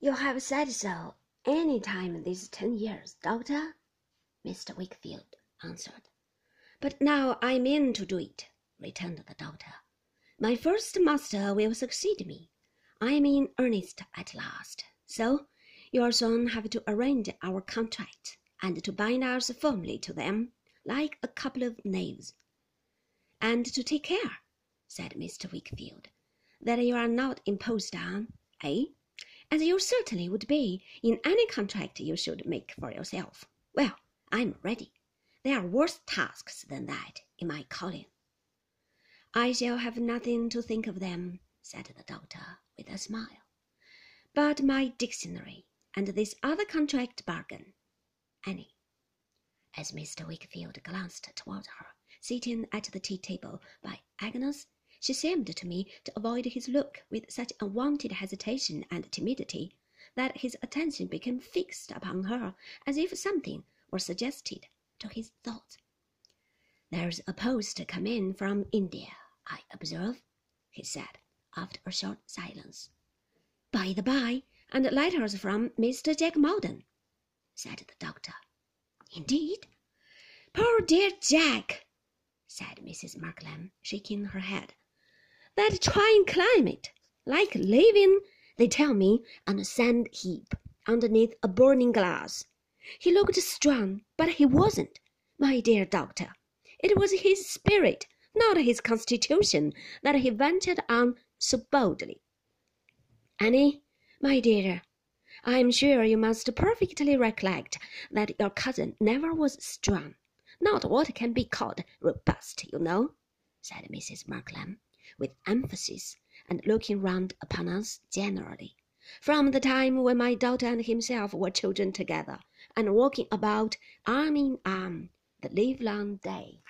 You have said so any time these ten years, doctor, Mr. Wickfield answered. But now I mean to do it, returned the doctor. My first master will succeed me. I am in earnest at last. So you'll soon have to arrange our contract and to bind us firmly to them like a couple of knaves. And to take care, said Mr. Wickfield, that you are not imposed on, eh? As you certainly would be in any contract you should make for yourself. Well, I'm ready. There are worse tasks than that in my calling. I shall have nothing to think of them, said the doctor with a smile, but my dictionary and this other contract bargain. Annie. As Mr. Wickfield glanced toward her, sitting at the tea table by Agnes, she seemed to me to avoid his look with such unwonted hesitation and timidity that his attention became fixed upon her as if something were suggested to his thoughts. There's a post come in from India, I observe, he said, after a short silence. By the by, and letters from Mr. Jack Maldon, said the doctor. Indeed? Poor dear Jack, said Mrs. Markleham, shaking her head. That trying climate, like living, they tell me, on a sand heap underneath a burning glass. He looked strong, but he wasn't, my dear doctor. It was his spirit, not his constitution, that he ventured on so boldly. Annie, my dear, I am sure you must perfectly recollect that your cousin never was strong, not what can be called robust, you know, said Mrs. Markleham, with emphasis, and looking round upon us generally, from the time when my daughter and himself were children together, and walking about arm in arm the livelong day.